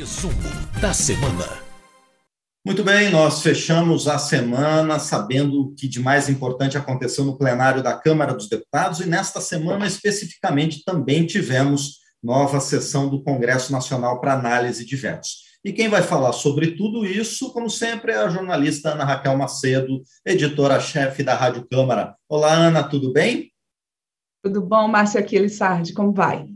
Resumo da semana. Muito bem, nós fechamos a semana sabendo o que de mais importante aconteceu no plenário da Câmara dos Deputados e nesta semana especificamente também tivemos nova sessão do Congresso Nacional para análise de vetos. E quem vai falar sobre tudo isso, como sempre, é a jornalista Ana Raquel Macedo, editora-chefe da Rádio Câmara. Olá, Ana, tudo bem? Tudo bom, Márcia Aquiles Sardi, como vai?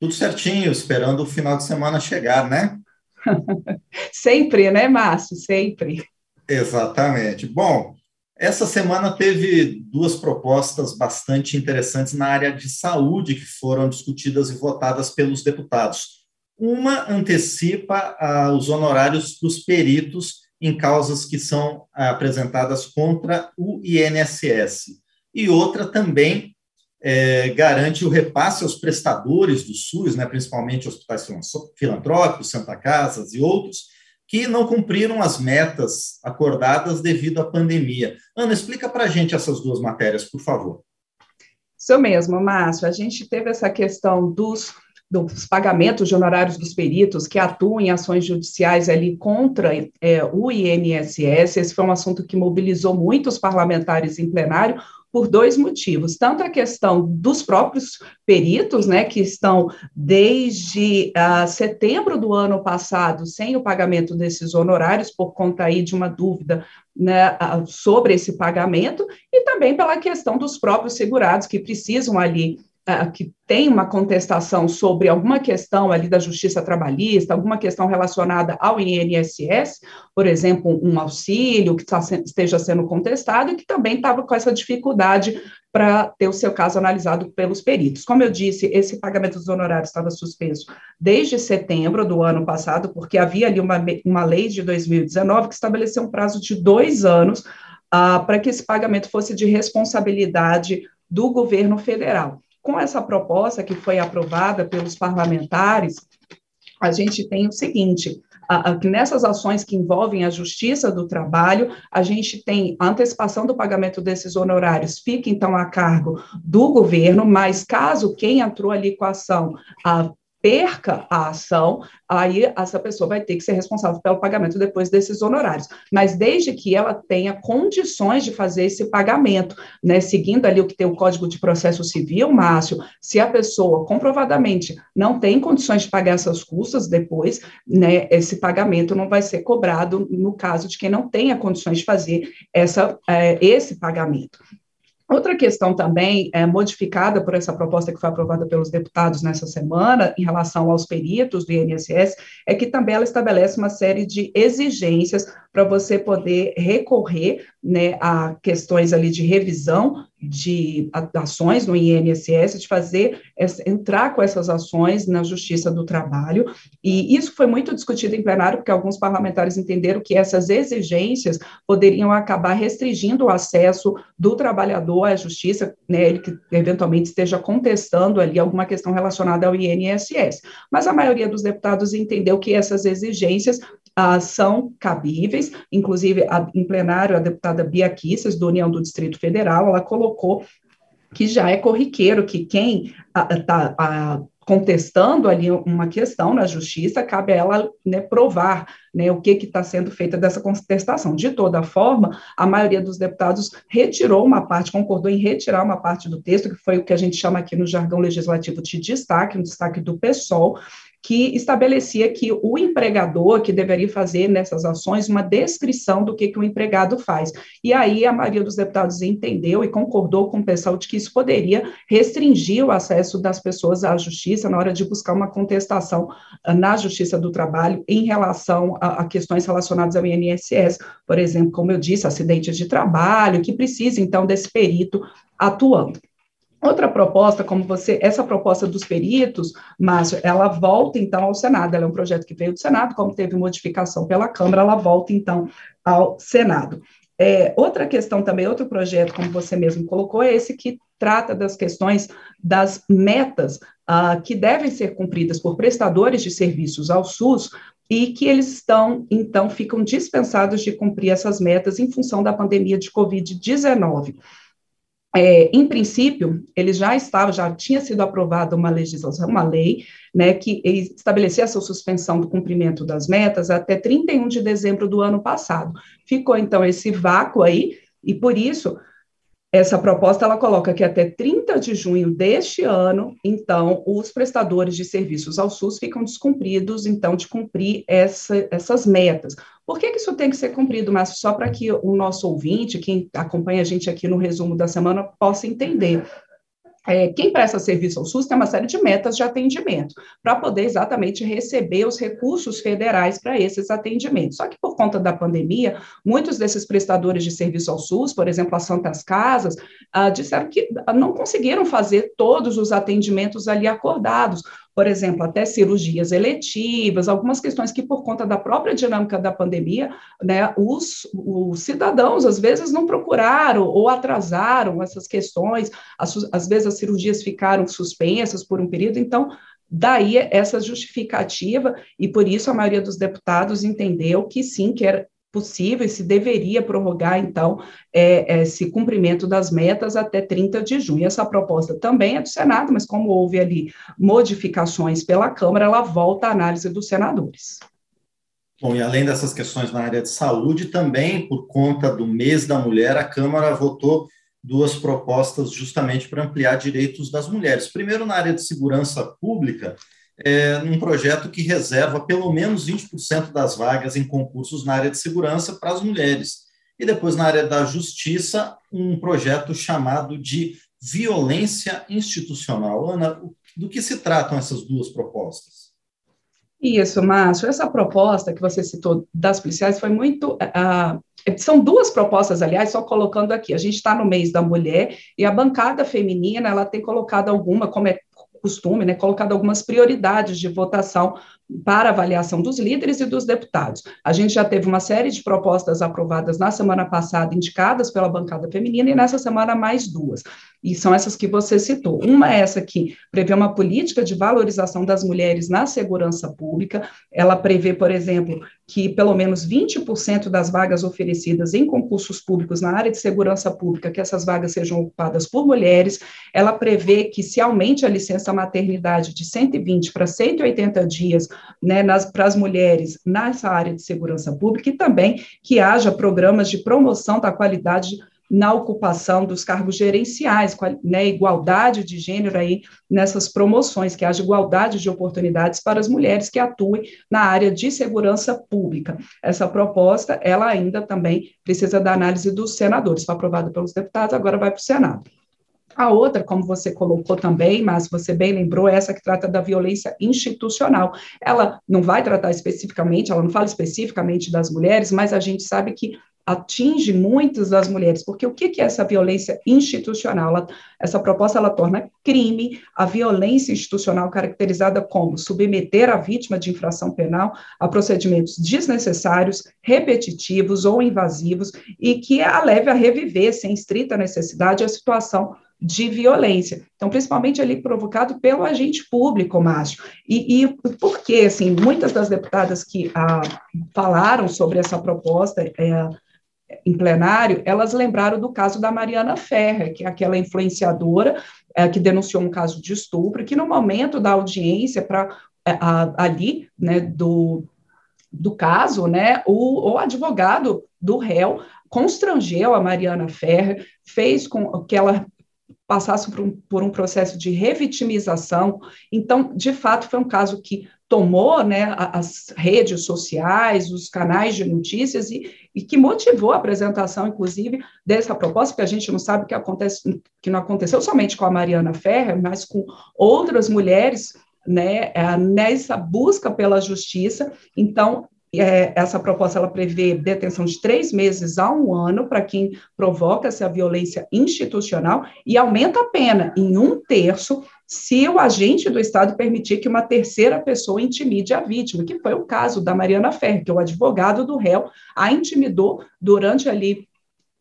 Tudo certinho, esperando o final de semana chegar, né? sempre, né, Márcio? Sempre. Exatamente. Bom, essa semana teve duas propostas bastante interessantes na área de saúde que foram discutidas e votadas pelos deputados. Uma antecipa ah, os honorários dos peritos em causas que são ah, apresentadas contra o INSS, e outra também é, garante o repasse aos prestadores do SUS, né, principalmente hospitais filantrópicos, Santa Casas e outros, que não cumpriram as metas acordadas devido à pandemia. Ana, explica para a gente essas duas matérias, por favor. Isso mesmo, Márcio. A gente teve essa questão dos dos pagamentos de honorários dos peritos que atuam em ações judiciais ali contra é, o INSS. Esse foi um assunto que mobilizou muitos parlamentares em plenário, por dois motivos. Tanto a questão dos próprios peritos, né, que estão desde uh, setembro do ano passado sem o pagamento desses honorários, por conta aí de uma dúvida né, sobre esse pagamento, e também pela questão dos próprios segurados, que precisam ali que tem uma contestação sobre alguma questão ali da justiça trabalhista, alguma questão relacionada ao INSS, por exemplo, um auxílio que tá, esteja sendo contestado e que também estava com essa dificuldade para ter o seu caso analisado pelos peritos. Como eu disse, esse pagamento dos honorários estava suspenso desde setembro do ano passado, porque havia ali uma, uma lei de 2019 que estabeleceu um prazo de dois anos uh, para que esse pagamento fosse de responsabilidade do governo federal com essa proposta que foi aprovada pelos parlamentares, a gente tem o seguinte: nessas ações que envolvem a justiça do trabalho, a gente tem a antecipação do pagamento desses honorários, fica então a cargo do governo, mas caso quem entrou ali com a ação perca a ação, aí essa pessoa vai ter que ser responsável pelo pagamento depois desses honorários. Mas desde que ela tenha condições de fazer esse pagamento, né, seguindo ali o que tem o Código de Processo Civil, Márcio, se a pessoa comprovadamente não tem condições de pagar essas custas depois, né, esse pagamento não vai ser cobrado no caso de quem não tenha condições de fazer essa, é, esse pagamento. Outra questão também é, modificada por essa proposta que foi aprovada pelos deputados nessa semana, em relação aos peritos do INSS, é que também ela estabelece uma série de exigências para você poder recorrer né, a questões ali de revisão de ações no INSS, de fazer, entrar com essas ações na Justiça do Trabalho, e isso foi muito discutido em plenário, porque alguns parlamentares entenderam que essas exigências poderiam acabar restringindo o acesso do trabalhador à justiça, né, ele que eventualmente esteja contestando ali alguma questão relacionada ao INSS. Mas a maioria dos deputados entendeu que essas exigências ah, são cabíveis, inclusive a, em plenário a deputada Bia Kissas, do União do Distrito Federal, ela colocou que já é corriqueiro que quem está contestando ali uma questão na justiça, cabe a ela né, provar né, o que está sendo feito dessa contestação. De toda forma, a maioria dos deputados retirou uma parte, concordou em retirar uma parte do texto, que foi o que a gente chama aqui no jargão legislativo de destaque, um destaque do PSOL, que estabelecia que o empregador que deveria fazer nessas ações uma descrição do que, que o empregado faz. E aí a maioria dos deputados entendeu e concordou com o pessoal de que isso poderia restringir o acesso das pessoas à justiça na hora de buscar uma contestação ah, na justiça do trabalho em relação a, a questões relacionadas ao INSS, por exemplo, como eu disse, acidentes de trabalho, que precisa então desse perito atuando. Outra proposta, como você, essa proposta dos peritos, Márcio, ela volta então ao Senado, ela é um projeto que veio do Senado, como teve modificação pela Câmara, ela volta então ao Senado. É, outra questão também, outro projeto, como você mesmo colocou, é esse que trata das questões das metas uh, que devem ser cumpridas por prestadores de serviços ao SUS e que eles estão, então, ficam dispensados de cumprir essas metas em função da pandemia de Covid-19. É, em princípio, ele já estava, já tinha sido aprovada uma legislação, uma lei, né, que estabelecia essa suspensão do cumprimento das metas até 31 de dezembro do ano passado. Ficou, então, esse vácuo aí, e por isso, essa proposta, ela coloca que até 30 de junho deste ano, então, os prestadores de serviços ao SUS ficam descumpridos, então, de cumprir essa, essas metas. Por que, que isso tem que ser cumprido, Márcio? Só para que o nosso ouvinte, quem acompanha a gente aqui no resumo da semana, possa entender. É, quem presta serviço ao SUS tem uma série de metas de atendimento, para poder exatamente receber os recursos federais para esses atendimentos. Só que por conta da pandemia, muitos desses prestadores de serviço ao SUS, por exemplo, as Santas Casas, ah, disseram que não conseguiram fazer todos os atendimentos ali acordados, por exemplo, até cirurgias eletivas, algumas questões que, por conta da própria dinâmica da pandemia, né, os, os cidadãos, às vezes, não procuraram ou atrasaram essas questões, às, às vezes as cirurgias ficaram suspensas por um período, então, daí essa justificativa, e por isso a maioria dos deputados entendeu que sim, que era, possível e se deveria prorrogar, então, é, esse cumprimento das metas até 30 de junho. Essa proposta também é do Senado, mas como houve ali modificações pela Câmara, ela volta à análise dos senadores. Bom, e além dessas questões na área de saúde, também por conta do mês da mulher, a Câmara votou duas propostas justamente para ampliar direitos das mulheres. Primeiro, na área de segurança pública, é, num projeto que reserva pelo menos 20% das vagas em concursos na área de segurança para as mulheres. E depois, na área da justiça, um projeto chamado de violência institucional. Ana, do que se tratam essas duas propostas? Isso, Márcio. Essa proposta que você citou das policiais foi muito. Uh, são duas propostas, aliás, só colocando aqui. A gente está no mês da mulher e a bancada feminina ela tem colocado alguma, como é costume, né, colocado algumas prioridades de votação para avaliação dos líderes e dos deputados. A gente já teve uma série de propostas aprovadas na semana passada, indicadas pela bancada feminina, e nessa semana mais duas. E são essas que você citou. Uma é essa que prevê uma política de valorização das mulheres na segurança pública. Ela prevê, por exemplo, que pelo menos 20% das vagas oferecidas em concursos públicos na área de segurança pública, que essas vagas sejam ocupadas por mulheres. Ela prevê que se aumente a licença maternidade de 120 para 180 dias né, para as mulheres nessa área de segurança pública e também que haja programas de promoção da qualidade na ocupação dos cargos gerenciais, né, igualdade de gênero aí nessas promoções, que haja igualdade de oportunidades para as mulheres que atuem na área de segurança pública. Essa proposta, ela ainda também precisa da análise dos senadores, foi aprovada pelos deputados, agora vai para o Senado. A outra, como você colocou também, mas você bem lembrou, é essa que trata da violência institucional. Ela não vai tratar especificamente, ela não fala especificamente das mulheres, mas a gente sabe que atinge muitas das mulheres, porque o que, é essa violência institucional? Essa proposta ela torna crime a violência institucional caracterizada como submeter a vítima de infração penal a procedimentos desnecessários, repetitivos ou invasivos e que a leve a reviver, sem estrita necessidade, a situação de violência. Então, principalmente ali provocado pelo agente público, Márcio. E, e porque, assim, muitas das deputadas que ah, falaram sobre essa proposta é, em plenário, elas lembraram do caso da Mariana Ferrer, que é aquela influenciadora é, que denunciou um caso de estupro, que no momento da audiência para é, ali, né, do, do caso, né, o, o advogado do réu constrangeu a Mariana Ferrer, fez com que ela passasse por um, por um processo de revitimização. Então, de fato, foi um caso que tomou né, as redes sociais, os canais de notícias e, e, que motivou a apresentação, inclusive, dessa proposta, que a gente não sabe que acontece, que não aconteceu somente com a Mariana Ferrer, mas com outras mulheres né, é, nessa busca pela justiça. Então, é, essa proposta ela prevê detenção de três meses a um ano para quem provoca essa violência institucional e aumenta a pena em um terço se o agente do Estado permitir que uma terceira pessoa intimide a vítima, que foi o caso da Mariana Ferre, que é o advogado do réu a intimidou durante ali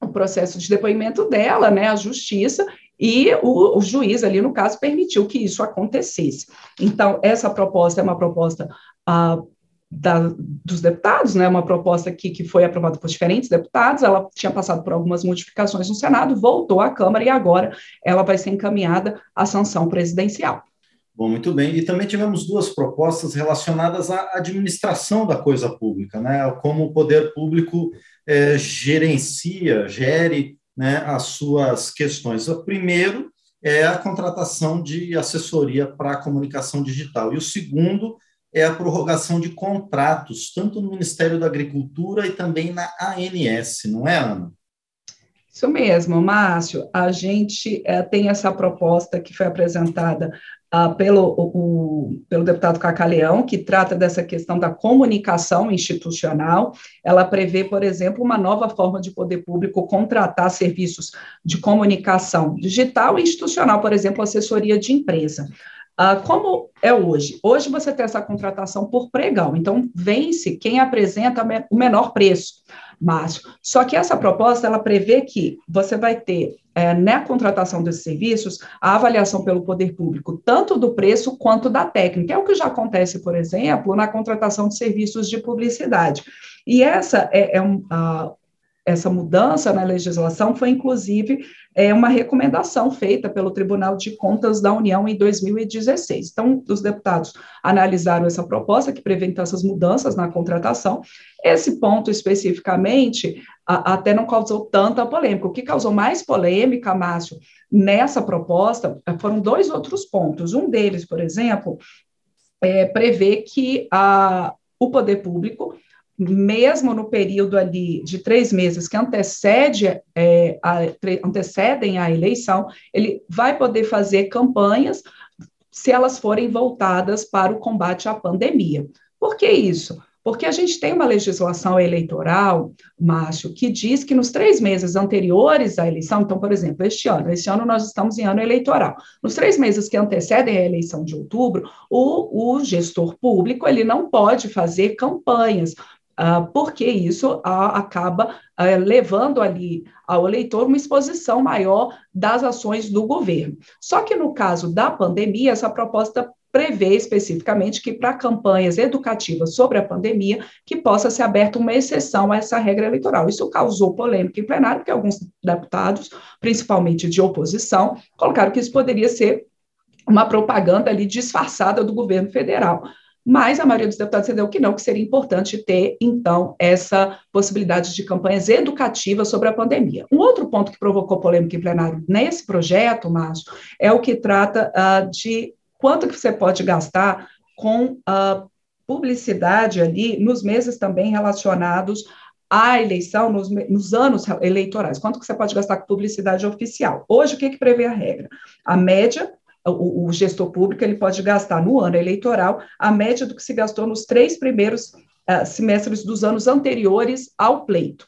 o processo de depoimento dela, né, a justiça, e o, o, juiz ali, no caso, permitiu que isso acontecesse. Então, essa proposta é uma proposta ah, da, dos deputados, né, uma proposta aqui que foi aprovada por diferentes deputados, ela tinha passado por algumas modificações no Senado, voltou à Câmara e agora ela vai ser encaminhada à sanção presidencial. Bom, muito bem. E também tivemos duas propostas relacionadas à administração da coisa pública, né? Como o poder público é, gerencia, gere né, as suas questões. O primeiro é a contratação de assessoria para a comunicação digital. E o segundo é a prorrogação de contratos, tanto no Ministério da Agricultura e também na ANS, não é, Ana? Isso mesmo, Márcio. A gente é, tem essa proposta que foi apresentada ah, pelo, o, pelo deputado Cacaleão, que trata dessa questão da comunicação institucional. Ela prevê, por exemplo, uma nova forma de poder público contratar serviços de comunicação digital e institucional, por exemplo, assessoria de empresa. Ah, como é hoje? Hoje você tem essa contratação por pregão, então vence quem apresenta o menor preço, Márcio. Só que essa proposta, ela prevê que você vai ter, é, na contratação desses serviços, a avaliação pelo poder público, tanto do preço quanto da técnica. É o que já acontece, por exemplo, na contratação de serviços de publicidade. E essa é, é um, uh, essa mudança na legislação foi, inclusive, é, uma recomendação feita pelo Tribunal de Contas da União em 2016. Então, os deputados analisaram essa proposta, que prevê então, essas mudanças na contratação. Esse ponto, especificamente, a, até não causou tanta polêmica. O que causou mais polêmica, Márcio, nessa proposta, foram dois outros pontos. Um deles, por exemplo, é, prevê que a, o poder público mesmo no período ali de três meses que antecede, é, a, antecedem a eleição, ele vai poder fazer campanhas se elas forem voltadas para o combate à pandemia. Por que isso? Porque a gente tem uma legislação eleitoral, Márcio, que diz que nos três meses anteriores à eleição, então, por exemplo, este ano, este ano nós estamos em ano eleitoral, nos três meses que antecedem a eleição de outubro, o, o gestor público, ele não pode fazer campanhas, porque isso ah, acaba ah, levando ali ao eleitor uma exposição maior das ações do governo. Só que no caso da pandemia, essa proposta prevê especificamente que para campanhas educativas sobre a pandemia, que possa ser aberta uma exceção a essa regra eleitoral. Isso causou polêmica em plenário, porque alguns deputados, principalmente de oposição, colocaram que isso poderia ser uma propaganda ali disfarçada do governo federal mas a maioria dos deputados entendeu que não, que seria importante ter, então, essa possibilidade de campanhas educativas sobre a pandemia. Um outro ponto que provocou polêmica em plenário nesse projeto, Márcio, é o que trata uh, de quanto que você pode gastar com uh, publicidade ali nos meses também relacionados à eleição, nos, nos, anos eleitorais. Quanto que você pode gastar com publicidade oficial? Hoje, o que, que prevê a regra? A média o, o, gestor público ele pode gastar no ano eleitoral a média do que se gastou nos três primeiros uh, semestres dos anos anteriores ao pleito.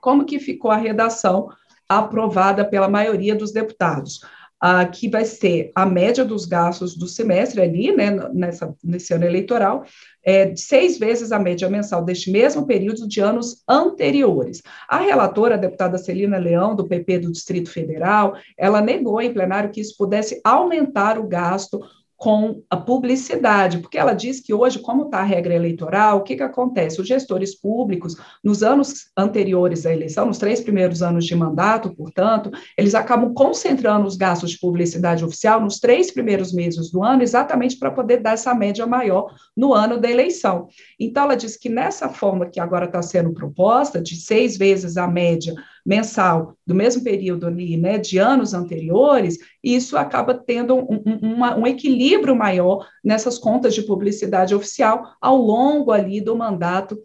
Como que ficou a redação aprovada pela maioria dos deputados? Uh, que vai ser a média dos gastos do semestre ali, né, nessa, nesse ano eleitoral, é, seis vezes a média mensal deste mesmo período de anos anteriores. A relatora, a deputada Celina Leão, do PP do Distrito Federal, ela negou em plenário que isso pudesse aumentar o gasto com a publicidade, porque ela diz que hoje, como está a regra eleitoral, o que, que acontece? Os gestores públicos, nos anos anteriores à eleição, nos três primeiros anos de mandato, portanto, eles acabam concentrando os gastos de publicidade oficial nos três primeiros meses do ano, exatamente para poder dar essa média maior no ano da eleição. Então, ela diz que nessa forma que agora está sendo proposta, de seis vezes a média mensal do mesmo período ali, né, de anos anteriores, isso acaba tendo um, um, um equilíbrio maior nessas contas de publicidade oficial ao longo ali do mandato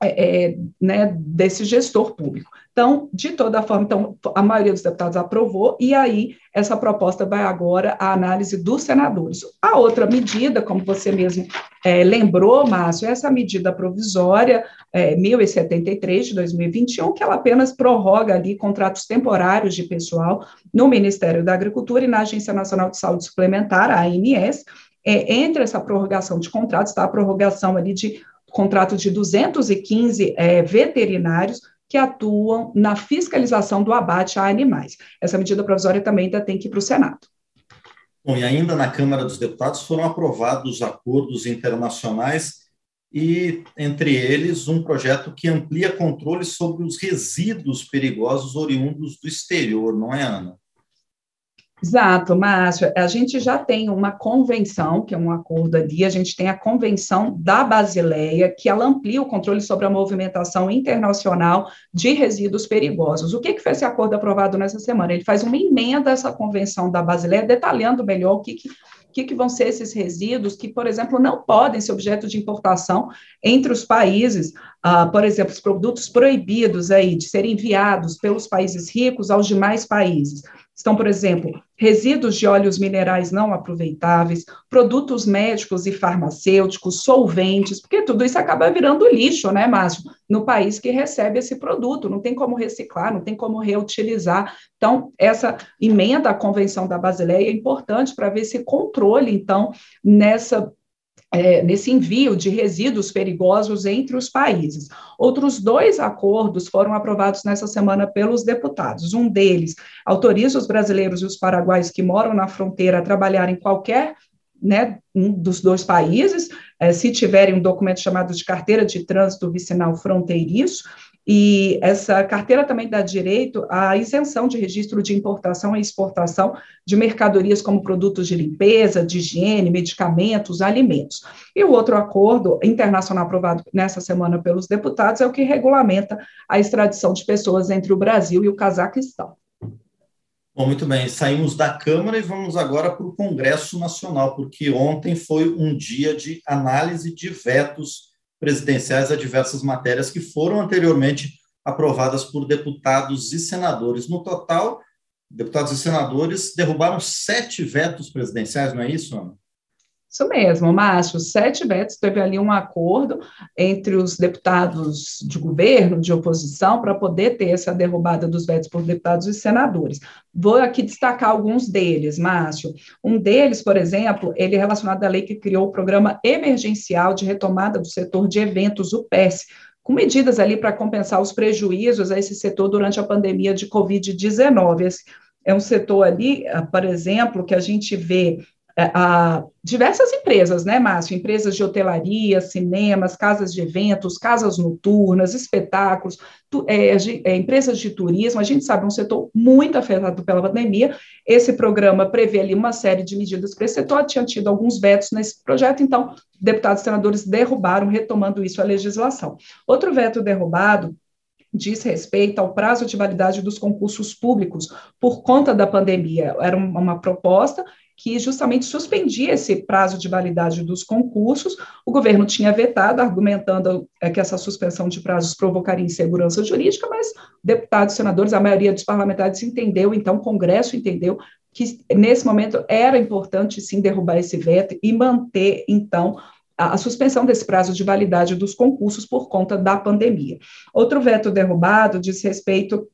é, é, né, desse gestor público. Então, de toda forma, então, a maioria dos deputados aprovou, e aí essa proposta vai agora à análise dos senadores. A outra medida, como você mesmo é, lembrou, Márcio, é essa medida provisória é, 1073 de 2021, que ela apenas prorroga ali contratos temporários de pessoal no Ministério da Agricultura e na Agência Nacional de Saúde Suplementar, a ANS, é, entre essa prorrogação de contratos, está a prorrogação ali de contrato de 215 é, veterinários que atuam na fiscalização do abate a animais. Essa medida provisória também ainda tem que ir para o Senado. Bom, e ainda na Câmara dos Deputados foram aprovados acordos internacionais e, entre eles, um projeto que amplia controle sobre os resíduos perigosos oriundos do exterior, não é, Ana? Exato, Márcio. A gente já tem uma convenção, que é um acordo ali, a gente tem a convenção da Basileia, que ela amplia o controle sobre a movimentação internacional de resíduos perigosos. O que, que foi esse acordo aprovado nessa semana? Ele faz uma emenda a essa convenção da Basileia, detalhando melhor o que, que que, que, vão ser esses resíduos que, por exemplo, não podem ser objeto de importação entre os países, uh, por exemplo, os produtos proibidos aí de serem enviados pelos países ricos aos demais países. Estão, por exemplo, resíduos de óleos minerais não aproveitáveis, produtos médicos e farmacêuticos, solventes, porque tudo isso acaba virando lixo, né, Márcio? No país que recebe esse produto, não tem como reciclar, não tem como reutilizar. Então, essa emenda à Convenção da Basileia é importante para ver esse controle, então, nessa é, nesse envio de resíduos perigosos entre os países. Outros dois acordos foram aprovados nessa semana pelos deputados. Um deles autoriza os brasileiros e os paraguaios que moram na fronteira a trabalhar em qualquer né, um dos dois países, é, se tiverem um documento chamado de carteira de trânsito vicinal fronteiriço, e essa carteira também dá direito à isenção de registro de importação e exportação de mercadorias como produtos de limpeza, de higiene, medicamentos, alimentos. E o outro acordo internacional aprovado nessa semana pelos deputados é o que regulamenta a extradição de pessoas entre o Brasil e o Cazaquistão. Bom, muito bem, saímos da Câmara e vamos agora para o Congresso Nacional, porque ontem foi um dia de análise de vetos presidenciais a diversas matérias que foram anteriormente aprovadas por deputados e senadores. No total, deputados e senadores derrubaram sete vetos presidenciais, não é isso, Ana? Isso mesmo, Márcio. Sete vetos, teve ali um acordo entre os deputados de governo, de oposição, para poder ter essa derrubada dos vetos por deputados e senadores. Vou aqui destacar alguns deles, Márcio. Um deles, por exemplo, ele é relacionado à lei que criou o Programa Emergencial de Retomada do Setor de Eventos, o PES, com medidas ali para compensar os prejuízos a esse setor durante a pandemia de Covid-19. É um setor ali, ah, por exemplo, que a gente vê a diversas empresas, né, Márcio? Empresas de hotelaria, cinemas, casas de eventos, casas noturnas, espetáculos, tu, é, é, empresas de turismo. A gente sabe, é um setor muito afetado pela pandemia. Esse programa prevê ali uma série de medidas para esse setor. Tinha tido alguns vetos nesse projeto, então, deputados e senadores derrubaram, retomando isso a legislação. Outro veto derrubado diz respeito ao prazo de validade dos concursos públicos por conta da pandemia. Era uma proposta que justamente suspendia esse prazo de validade dos concursos. O governo tinha vetado, argumentando é, que essa suspensão de prazos provocaria insegurança jurídica, mas deputados, senadores, a maioria dos parlamentares entendeu, então o Congresso entendeu que nesse momento era importante sim derrubar esse veto e manter então a, suspensão desse prazo de validade dos concursos por conta da pandemia. Outro veto derrubado diz respeito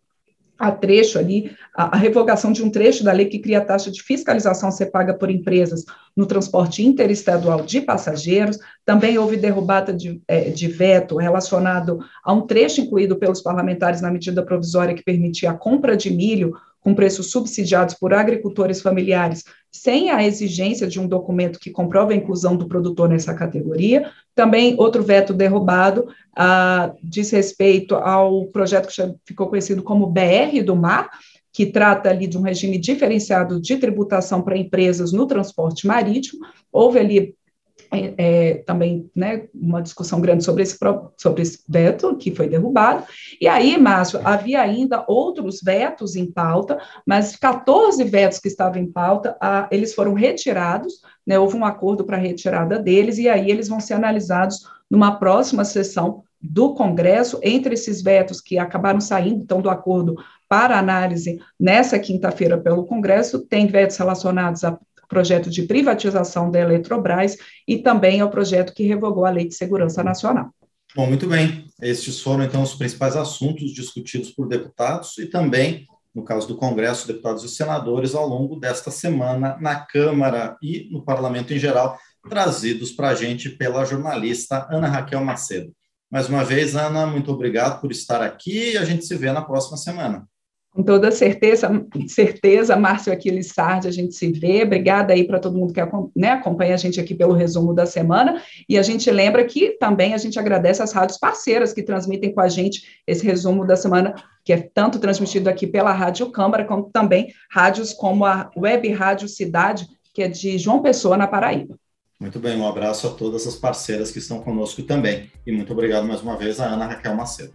a trecho ali, a, revogação de um trecho da lei que cria a taxa de fiscalização a ser paga por empresas no transporte interestadual de passageiros. Também houve derrubada de, é, de veto relacionado a um trecho incluído pelos parlamentares na medida provisória que permitia a compra de milho com preços subsidiados por agricultores familiares, sem a exigência de um documento que comprove a inclusão do produtor nessa categoria. Também outro veto derrubado ah, diz respeito ao projeto que ficou conhecido como BR do Mar, que trata ali de um regime diferenciado de tributação para empresas no transporte marítimo. Houve ali é, é, também né, uma discussão grande sobre esse, sobre esse veto, que foi derrubado. E aí, Márcio, havia ainda outros vetos em pauta, mas 14 vetos que estavam em pauta, eles foram retirados, né, houve um acordo para a retirada deles, e aí eles vão ser analisados numa próxima sessão do Congresso, entre esses vetos que acabaram saindo, então, do acordo para análise nessa quinta-feira pelo Congresso, tem vetos relacionados a projeto de privatização da Eletrobras e também ao projeto que revogou a Lei de Segurança Nacional. Bom, muito bem. Estes foram, então, os principais assuntos discutidos por deputados e também, no caso do Congresso, deputados e senadores, ao longo desta semana, na Câmara e no Parlamento em geral, trazidos para a gente pela jornalista Ana Raquel Macedo. Mais uma vez, Ana, muito obrigado por estar aqui e a gente se vê na próxima semana. Com toda certeza, certeza, Márcio Aquiles Sardi, a gente se vê. Obrigada aí para todo mundo que né, acompanha a gente aqui pelo resumo da semana. E a gente lembra que também a gente agradece as rádios parceiras que transmitem com a gente esse resumo da semana, que é tanto transmitido aqui pela Rádio Câmara, como também rádios como a Web Rádio Cidade, que é de João Pessoa, na Paraíba. Muito bem, um abraço a todas as parceiras que estão conosco também. E muito obrigado mais uma vez a Ana Raquel Macedo.